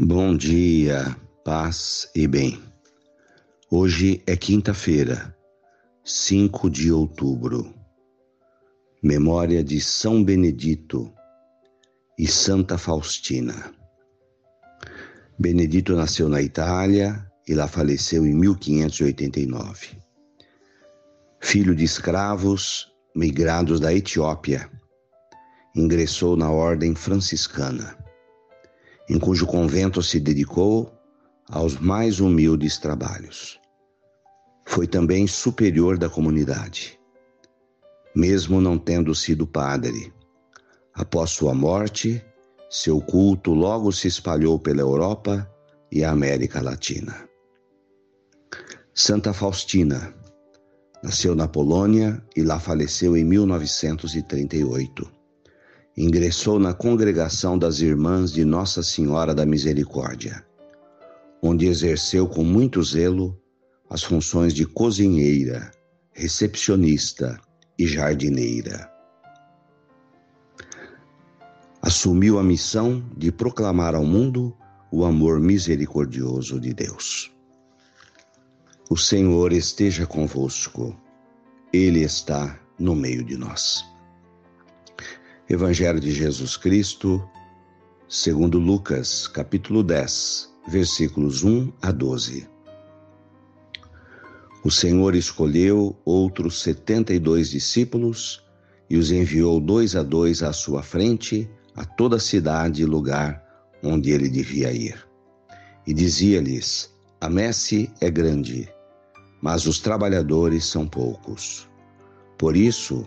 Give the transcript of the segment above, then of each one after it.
Bom dia, paz e bem. Hoje é quinta-feira, 5 de outubro. Memória de São Benedito e Santa Faustina. Benedito nasceu na Itália e lá faleceu em 1589. Filho de escravos migrados da Etiópia, ingressou na ordem franciscana, em cujo convento se dedicou aos mais humildes trabalhos. Foi também superior da comunidade, mesmo não tendo sido padre. Após sua morte, seu culto logo se espalhou pela Europa e a América Latina. Santa Faustina nasceu na Polônia e lá faleceu em 1938. Ingressou na congregação das Irmãs de Nossa Senhora da Misericórdia, onde exerceu com muito zelo as funções de cozinheira, recepcionista e jardineira. Assumiu a missão de proclamar ao mundo o amor misericordioso de Deus. O Senhor esteja convosco, Ele está no meio de nós. Evangelho de Jesus Cristo, segundo Lucas, capítulo 10, versículos 1 a 12. O Senhor escolheu outros setenta e dois discípulos e os enviou dois a dois à sua frente a toda cidade e lugar onde ele devia ir. E dizia-lhes: A messe é grande mas os trabalhadores são poucos. Por isso,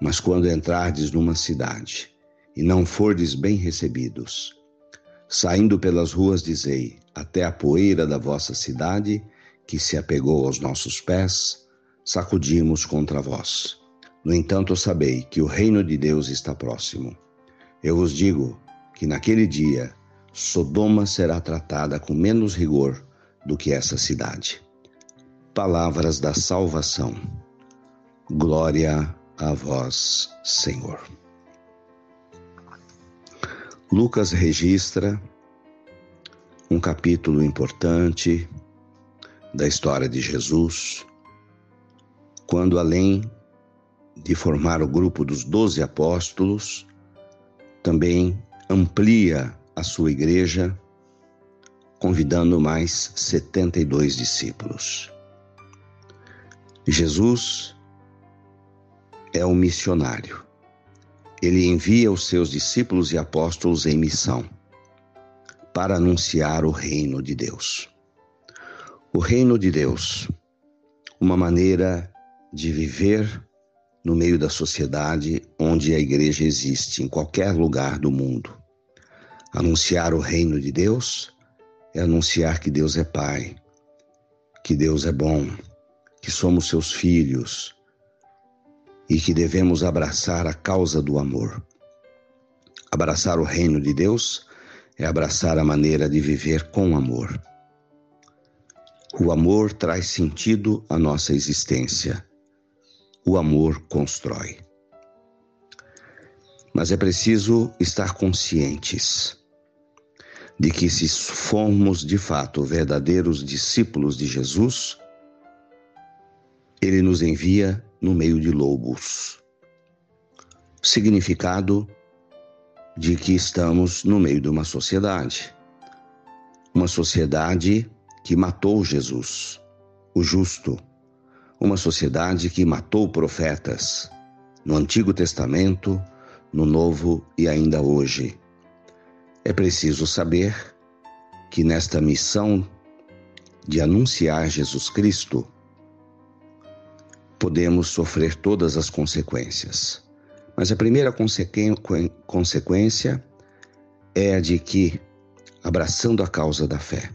Mas quando entrardes numa cidade e não fordes bem recebidos, saindo pelas ruas, dizei: até a poeira da vossa cidade, que se apegou aos nossos pés, sacudimos contra vós. No entanto, sabei que o reino de Deus está próximo. Eu vos digo que naquele dia Sodoma será tratada com menos rigor do que essa cidade palavras da salvação. Glória a vós, Senhor. Lucas registra um capítulo importante da história de Jesus, quando além de formar o grupo dos doze apóstolos, também amplia a sua igreja, convidando mais 72 discípulos. Jesus é um missionário. Ele envia os seus discípulos e apóstolos em missão para anunciar o reino de Deus. O reino de Deus, uma maneira de viver no meio da sociedade onde a igreja existe, em qualquer lugar do mundo. Anunciar o reino de Deus é anunciar que Deus é Pai, que Deus é bom, que somos seus filhos e que devemos abraçar a causa do amor. Abraçar o reino de Deus é abraçar a maneira de viver com amor. O amor traz sentido à nossa existência. O amor constrói. Mas é preciso estar conscientes de que, se formos de fato verdadeiros discípulos de Jesus, ele nos envia no meio de lobos. Significado de que estamos no meio de uma sociedade Uma sociedade que matou Jesus, o justo. Uma sociedade que matou profetas, no Antigo Testamento, no Novo e ainda hoje. É preciso saber que nesta missão de anunciar Jesus Cristo, podemos sofrer todas as consequências. Mas a primeira consequência é a de que, abraçando a causa da fé,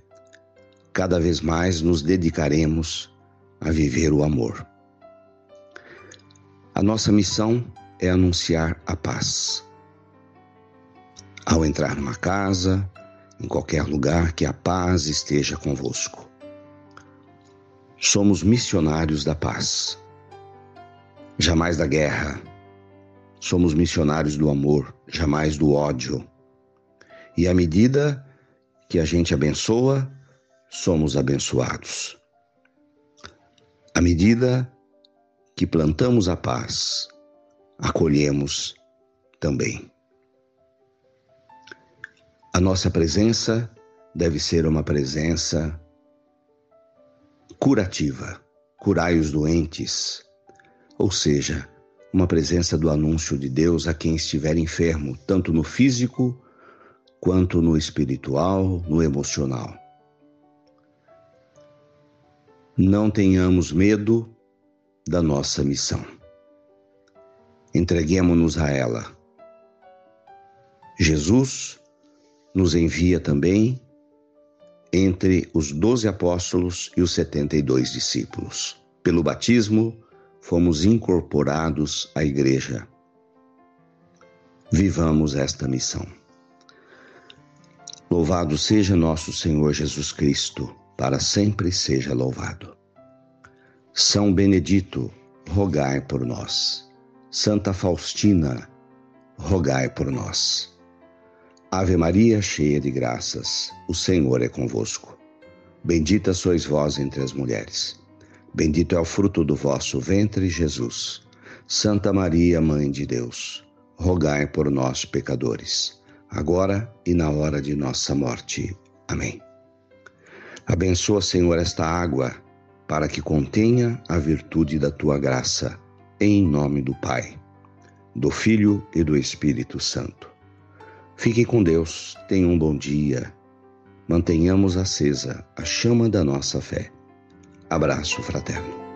cada vez mais nos dedicaremos a viver o amor. A nossa missão é anunciar a paz. Ao entrar numa casa, em qualquer lugar, que a paz esteja convosco. Somos missionários da paz, jamais da guerra. Somos missionários do amor, jamais do ódio. E à medida que a gente abençoa, somos abençoados. À medida que plantamos a paz, acolhemos também. A nossa presença deve ser uma presença curativa, curai os doentes, ou seja, uma presença do anúncio de Deus a quem estiver enfermo, tanto no físico quanto no espiritual, no emocional. Não tenhamos medo da nossa missão. Entreguemos-nos a ela. Jesus nos envia também entre os doze apóstolos e os setenta e dois discípulos. Pelo batismo, fomos incorporados à Igreja. Vivamos esta missão. Louvado seja nosso Senhor Jesus Cristo, para sempre seja louvado. São Benedito, rogai por nós. Santa Faustina, rogai por nós. Ave Maria, cheia de graças, o Senhor é convosco. Bendita sois vós entre as mulheres. Bendito é o fruto do vosso ventre, Jesus. Santa Maria, Mãe de Deus, rogai por nós, pecadores, agora e na hora de nossa morte. Amém. Abençoa, Senhor, esta água, para que contenha a virtude da tua graça, em nome do Pai, do Filho e do Espírito Santo. Fiquem com Deus, tenham um bom dia. Mantenhamos acesa a chama da nossa fé. Abraço fraterno.